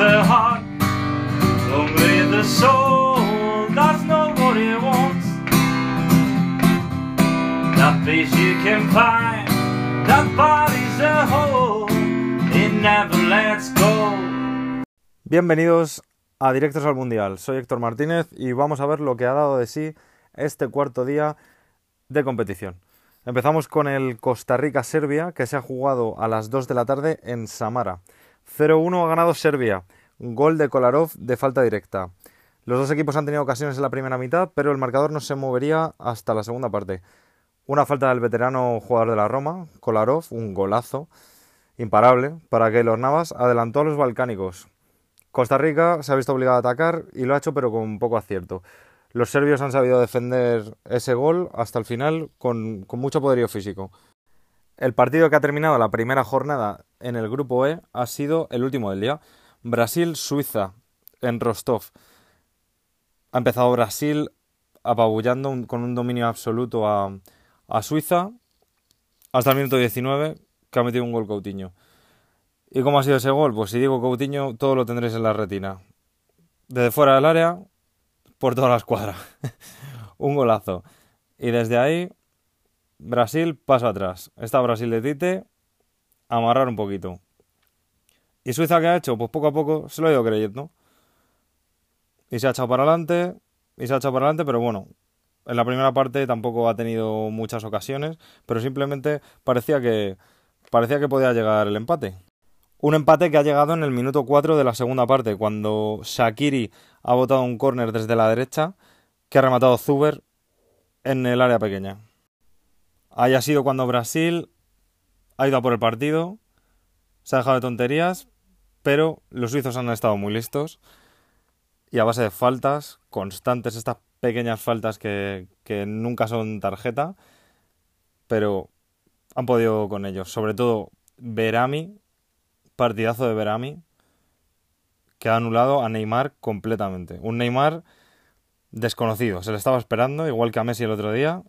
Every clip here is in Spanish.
the heart, only the soul does know what it wants. That peace you can find, that body's a whole, it never lets go. Bienvenidos a Directos al Mundial. Soy Héctor Martínez y vamos a ver lo que ha dado de sí este cuarto día de competición. Empezamos con el Costa Rica-Serbia, que se ha jugado a las 2 de la tarde en Samara. 0-1 ha ganado Serbia, gol de Kolarov de falta directa. Los dos equipos han tenido ocasiones en la primera mitad, pero el marcador no se movería hasta la segunda parte. Una falta del veterano jugador de la Roma, Kolarov, un golazo imparable para que los Navas adelantó a los balcánicos. Costa Rica se ha visto obligado a atacar y lo ha hecho pero con poco acierto. Los serbios han sabido defender ese gol hasta el final con, con mucho poderío físico. El partido que ha terminado la primera jornada en el grupo E ha sido el último del día. Brasil-Suiza en Rostov. Ha empezado Brasil apabullando con un dominio absoluto a, a Suiza hasta el minuto 19 que ha metido un gol Coutinho. ¿Y cómo ha sido ese gol? Pues si digo Coutinho, todo lo tendréis en la retina. Desde fuera del área, por toda la escuadra. un golazo. Y desde ahí, Brasil paso atrás. Está Brasil de Tite, amarrar un poquito. ¿Y Suiza qué ha hecho? Pues poco a poco se lo ha ido creyendo. Y se ha echado para adelante, y se ha echado para adelante, pero bueno, en la primera parte tampoco ha tenido muchas ocasiones, pero simplemente parecía que, parecía que podía llegar el empate. Un empate que ha llegado en el minuto 4 de la segunda parte, cuando Shakiri ha botado un córner desde la derecha, que ha rematado Zuber en el área pequeña. Ahí ha sido cuando Brasil ha ido a por el partido, se ha dejado de tonterías, pero los suizos han estado muy listos y a base de faltas constantes, estas pequeñas faltas que, que nunca son tarjeta, pero han podido con ellos. Sobre todo Berami, partidazo de Berami, que ha anulado a Neymar completamente. Un Neymar desconocido, se le estaba esperando, igual que a Messi el otro día,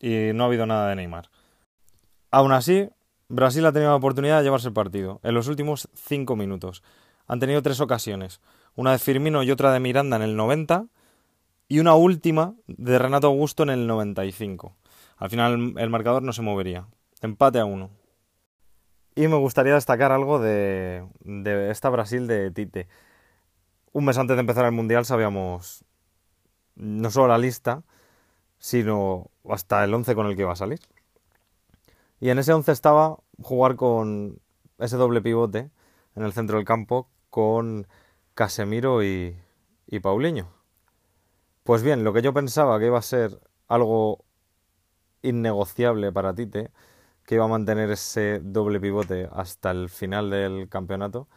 y no ha habido nada de Neymar. Aún así, Brasil ha tenido la oportunidad de llevarse el partido en los últimos cinco minutos. Han tenido tres ocasiones, una de Firmino y otra de Miranda en el 90 y una última de Renato Augusto en el 95. Al final el marcador no se movería. Empate a uno. Y me gustaría destacar algo de, de esta Brasil de Tite. Un mes antes de empezar el Mundial sabíamos no solo la lista, sino hasta el 11 con el que iba a salir. Y en ese 11 estaba jugar con ese doble pivote en el centro del campo con Casemiro y, y Paulinho. Pues bien, lo que yo pensaba que iba a ser algo innegociable para Tite, que iba a mantener ese doble pivote hasta el final del campeonato,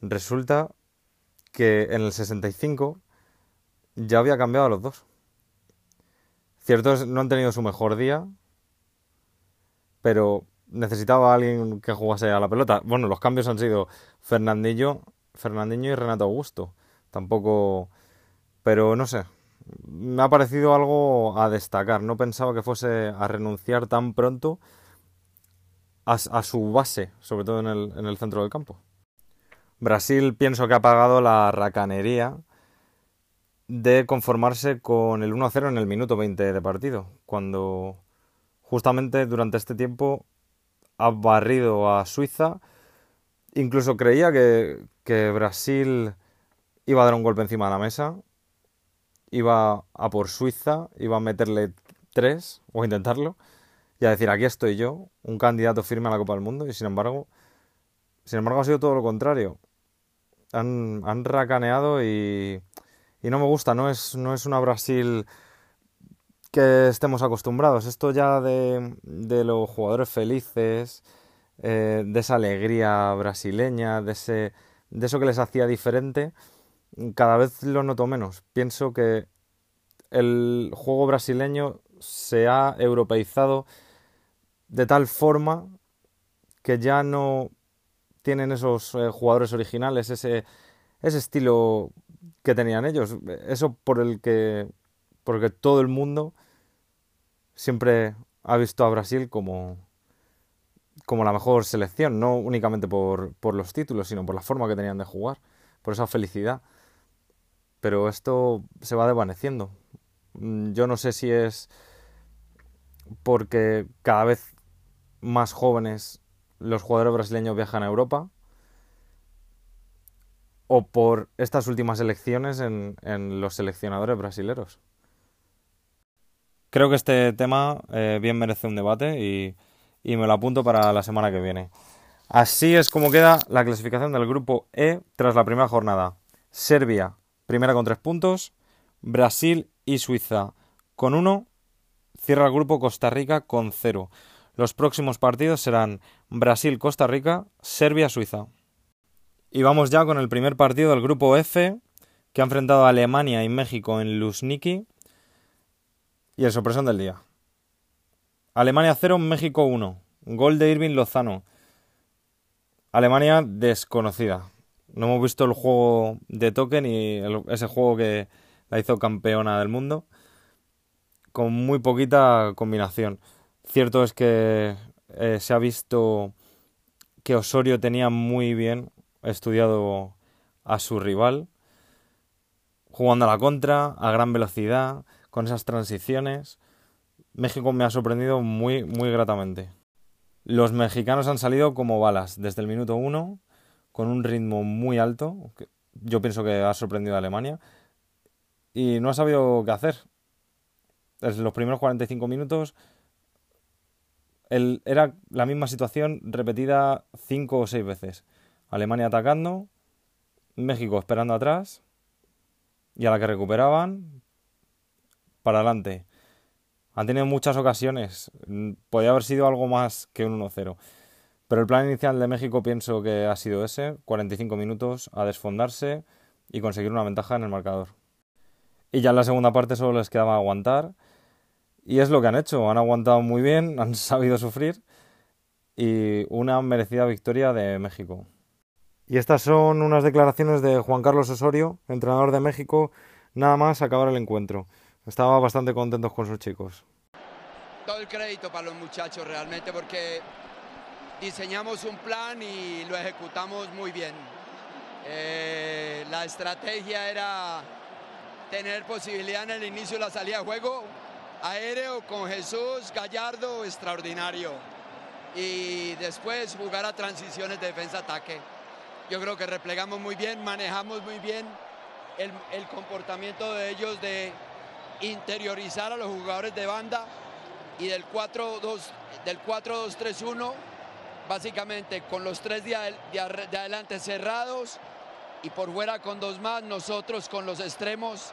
resulta que en el 65 ya había cambiado a los dos. Cierto es, no han tenido su mejor día, pero necesitaba a alguien que jugase a la pelota. Bueno, los cambios han sido Fernandinho, Fernandinho y Renato Augusto. Tampoco, pero no sé, me ha parecido algo a destacar. No pensaba que fuese a renunciar tan pronto a, su base, sobre todo en el centro del campo. Brasil pienso que ha pagado la racanería de conformarse con el 1-0 en el minuto 20 de partido, cuando justamente durante este tiempo ha barrido a Suiza. Incluso creía que, que, Brasil iba a dar un golpe encima de la mesa, iba a por Suiza, iba a meterle tres, o intentarlo, y a decir, aquí estoy yo, un candidato firme a la Copa del Mundo, y sin embargo, sin embargo ha sido todo lo contrario. Han, han racaneado y, y no me gusta, no es, no es una Brasil que estemos acostumbrados. Esto ya de, de los jugadores felices, eh, de esa alegría brasileña, de, ese, de eso que les hacía diferente, cada vez lo noto menos. Pienso que el juego brasileño se ha europeizado de tal forma que ya no tienen esos eh, jugadores originales, ese, ese estilo que tenían ellos, eso por el que porque todo el mundo siempre ha visto a Brasil como como la mejor selección, no únicamente por, por los títulos, sino por la forma que tenían de jugar, por esa felicidad. Pero esto se va desvaneciendo. Mm, yo no sé si es porque cada vez más jóvenes los jugadores brasileños viajan a Europa o por estas últimas elecciones en, los seleccionadores brasileros. Creo que este tema eh, bien merece un debate y, y me lo apunto para la semana que viene. Así es como queda la clasificación del grupo E tras la primera jornada. Serbia, primera con tres puntos. Brasil y Suiza con uno. Cierra el grupo Costa Rica con cero. Los próximos partidos serán Brasil-Costa Rica, Serbia-Suiza. Y vamos ya con el primer partido del grupo F, que ha enfrentado a Alemania y México en Luzhniki. Y el sorpresón del día. Alemania 0, México 1. Gol de Irving Lozano. Alemania desconocida. No hemos visto el juego de Token y ese juego que la hizo campeona del mundo. Con muy poquita combinación. Cierto es que eh, se ha visto que Osorio tenía muy bien estudiado a su rival, jugando a la contra, a gran velocidad, con esas transiciones. México me ha sorprendido muy, muy gratamente. Los mexicanos han salido como balas desde el minuto uno, con un ritmo muy alto. yo pienso que ha sorprendido a Alemania. Y no ha sabido qué hacer. Desde los primeros 45 minutos era la misma situación repetida cinco o seis veces. Alemania atacando, México esperando atrás, y a la que recuperaban, para adelante. Han tenido muchas ocasiones, podía haber sido algo más que un 1-0. Pero el plan inicial de México pienso que ha sido ese, 45 minutos a desfondarse y conseguir una ventaja en el marcador. Y ya en la segunda parte solo les quedaba aguantar y es lo que han hecho, han aguantado muy bien, han sabido sufrir y una merecida victoria de México. Y estas son unas declaraciones de Juan Carlos Osorio, entrenador de México, nada más acabar el encuentro. Estaba bastante contentos con sus chicos. Todo el crédito para los muchachos realmente porque diseñamos un plan y lo ejecutamos muy bien. Eh, la estrategia era tener posibilidad en el inicio de la salida de juego, aéreo con Jesús Gallardo, extraordinario. Y después jugar a transiciones de defensa-ataque. Yo creo que replegamos muy bien, manejamos muy bien el, el comportamiento de ellos de interiorizar a los jugadores de banda y del 4-2 del 4-2-3-1 básicamente con los tres de, de, de adelante cerrados y por fuera con dos más, nosotros con los extremos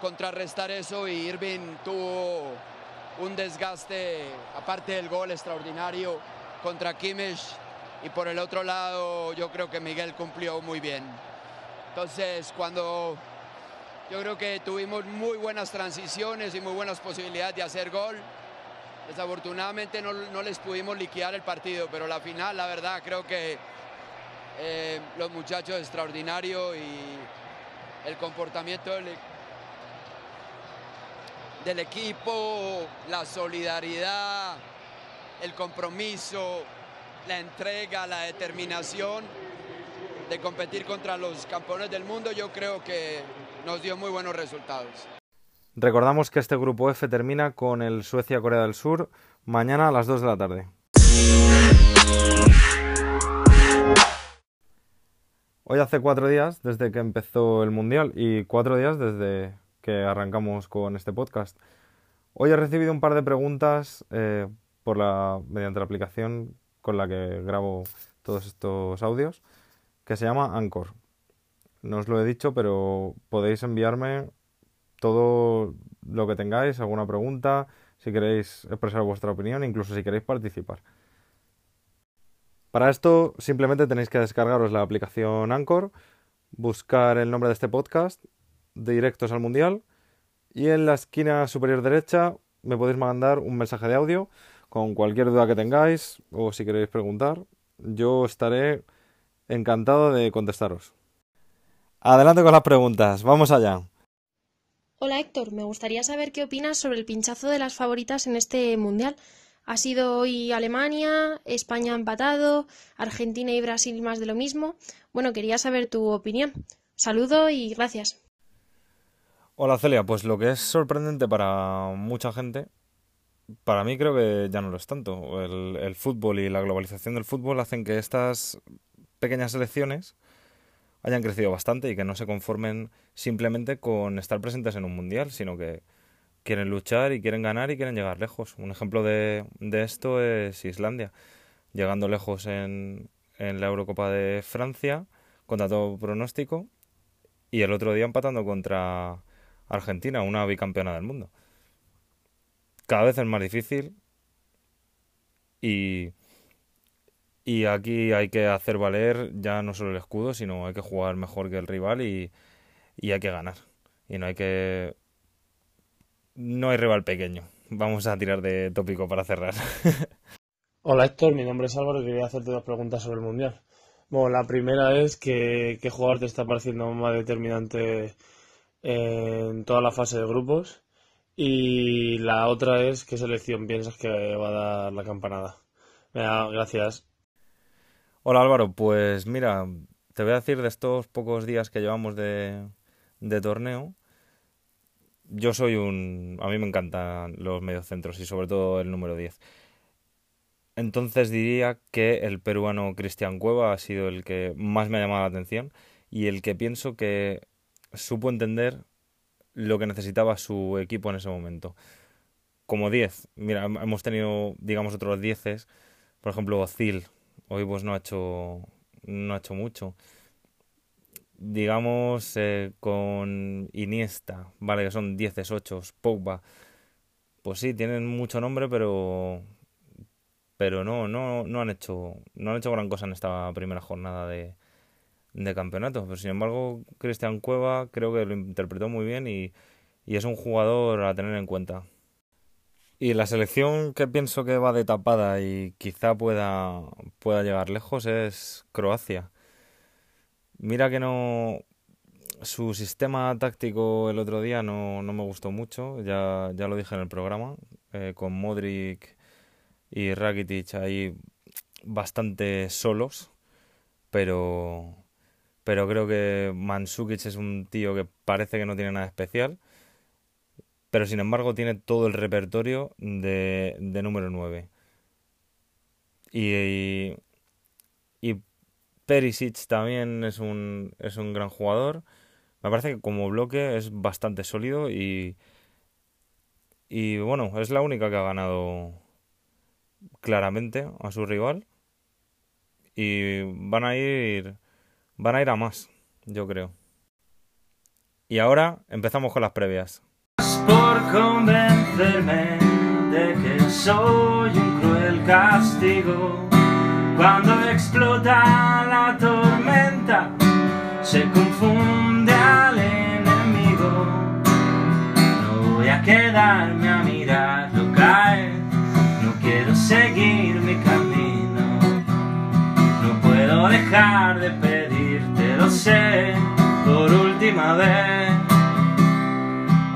contrarrestar eso y Irving tuvo un desgaste, aparte del gol extraordinario contra Kimmich y por el otro lado yo creo que Miguel cumplió muy bien. Entonces cuando yo creo que tuvimos muy buenas transiciones y muy buenas posibilidades de hacer gol, desafortunadamente no, no les pudimos liquidar el partido, pero la final la verdad creo que eh, los muchachos extraordinarios y el comportamiento del del equipo, la solidaridad, el compromiso, la entrega, la determinación de competir contra los campeones del mundo, yo creo que nos dio muy buenos resultados. Recordamos que este grupo F termina con el Suecia-Corea del Sur mañana a las 2 de la tarde. Hoy hace cuatro días desde que empezó el Mundial y cuatro días desde que arrancamos con este podcast. Hoy he recibido un par de preguntas eh, por la, mediante la aplicación con la que grabo todos estos audios, que se llama Anchor. No os lo he dicho, pero podéis enviarme todo lo que tengáis, alguna pregunta, si queréis expresar vuestra opinión, incluso si queréis participar. Para esto simplemente tenéis que descargaros la aplicación Anchor, buscar el nombre de este podcast directos al Mundial. Y en la esquina superior derecha me podéis mandar un mensaje de audio con cualquier duda que tengáis o si queréis preguntar. Yo estaré encantado de contestaros. Adelante con las preguntas, vamos allá. Hola Héctor, me gustaría saber qué opinas sobre el pinchazo de las favoritas en este Mundial. Ha sido hoy Alemania, España empatado, Argentina y Brasil más de lo mismo. Bueno, quería saber tu opinión. Saludo y gracias. Hola Celia, pues lo que es sorprendente para mucha gente, para mí creo que ya no lo es tanto. El, el fútbol y la globalización del fútbol hacen que estas pequeñas selecciones hayan crecido bastante y que no se conformen simplemente con estar presentes en un mundial, sino que quieren luchar y quieren ganar y quieren llegar lejos. Un ejemplo de, de esto es Islandia, llegando lejos en, en la Eurocopa de Francia, contra todo pronóstico, y el otro día empatando contra Argentina, una bicampeona del mundo. Cada vez es más difícil y, y aquí hay que hacer valer ya no solo el escudo, sino hay que jugar mejor que el rival y, y hay que ganar. Y no hay que no hay rival pequeño. Vamos a tirar de tópico para cerrar. Hola Héctor, mi nombre es Álvaro y quería hacerte dos preguntas sobre el Mundial. Bueno, la primera es que qué jugador te está pareciendo más determinante en toda la fase de grupos y la otra es qué selección piensas que va a dar la campanada. Venga, gracias. Hola Álvaro, pues mira, te voy a decir de estos pocos días que llevamos de, de torneo, yo soy un... A mí me encantan los mediocentros y sobre todo el número 10. Entonces diría que el peruano Cristian Cueva ha sido el que más me ha llamado la atención y el que pienso que supo entender lo que necesitaba su equipo en ese momento. Como 10, mira, hemos tenido, digamos, otros 10, por ejemplo, Zil, hoy pues no ha hecho, no ha hecho mucho digamos, eh, con Iniesta, vale, que son 10 8, Pogba, pues sí, tienen mucho nombre, pero pero no, no, no han hecho no han hecho gran cosa en esta primera jornada de, de campeonato. Pero sin embargo, Cristian Cueva creo que lo interpretó muy bien y, es un jugador a tener en cuenta. Y la selección que pienso que va de tapada y quizá pueda, pueda llegar lejos es Croacia. Mira que no. Su sistema táctico el otro día no, no me gustó mucho, ya, ya lo dije en el programa, eh, con Modric y Rakitic ahí bastante solos, pero, pero creo que Mansukic es un tío que parece que no tiene nada especial, pero sin embargo tiene todo el repertorio de, de número 9. Y, y, Perisic también es un, es un gran jugador. Me parece que como bloque es bastante sólido y, y bueno, es la única que ha ganado claramente a su rival. Y van a ir van a ir a más, yo creo. Y ahora empezamos con las previas. Por convencerme de que soy un cruel castigo cuando explota la tormenta, se confunde al enemigo. No voy a quedarme a mirarlo caer, no quiero seguir mi camino. No puedo dejar de pedirte, lo sé, por última vez.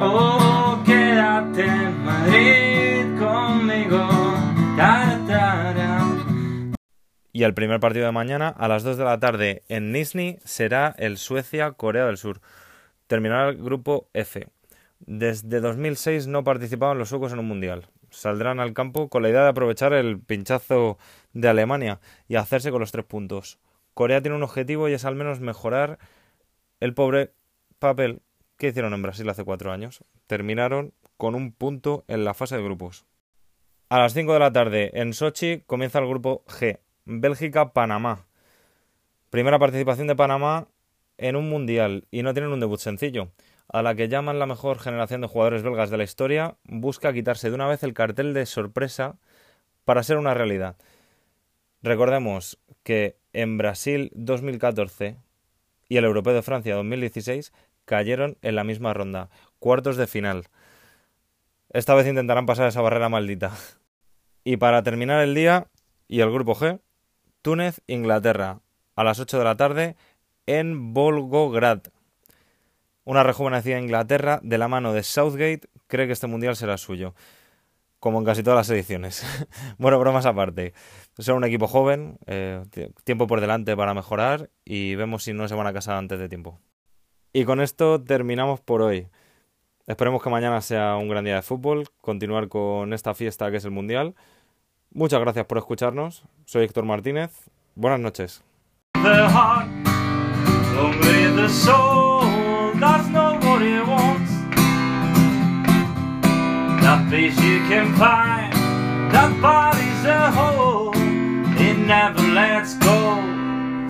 Oh, quédate en Madrid conmigo. Y el primer partido de mañana, a las 2 de la tarde en Nizhny, será el Suecia-Corea del Sur. Terminará el grupo F. Desde 2006 no participaban los suecos en un mundial. Saldrán al campo con la idea de aprovechar el pinchazo de Alemania y hacerse con los tres puntos. Corea tiene un objetivo y es al menos mejorar el pobre papel que hicieron en Brasil hace cuatro años. Terminaron con un punto en la fase de grupos. A las 5 de la tarde en Sochi comienza el grupo G, Bélgica-Panamá. Primera participación de Panamá en un mundial y no tienen un debut sencillo. A la que llaman la mejor generación de jugadores belgas de la historia, busca quitarse de una vez el cartel de sorpresa para ser una realidad. Recordemos que en Brasil 2014 y el Europeo de Francia 2016 cayeron en la misma ronda, cuartos de final. Esta vez intentarán pasar esa barrera maldita. Y para terminar el día y el grupo G, Túnez, Inglaterra, a las 8 de la tarde en Volgograd. Una rejuvenecida Inglaterra de la mano de Southgate cree que este mundial será suyo. Como en casi todas las ediciones. bueno, bromas aparte. Son un equipo joven, eh, tiempo por delante para mejorar y vemos si no se van a casar antes de tiempo. Y con esto terminamos por hoy. Esperemos que mañana sea un gran día de fútbol, continuar con esta fiesta que es el Mundial. Muchas gracias por escucharnos. Soy Héctor Martínez. Buenas noches. place you can find. Nobody's a hole. It never lets go.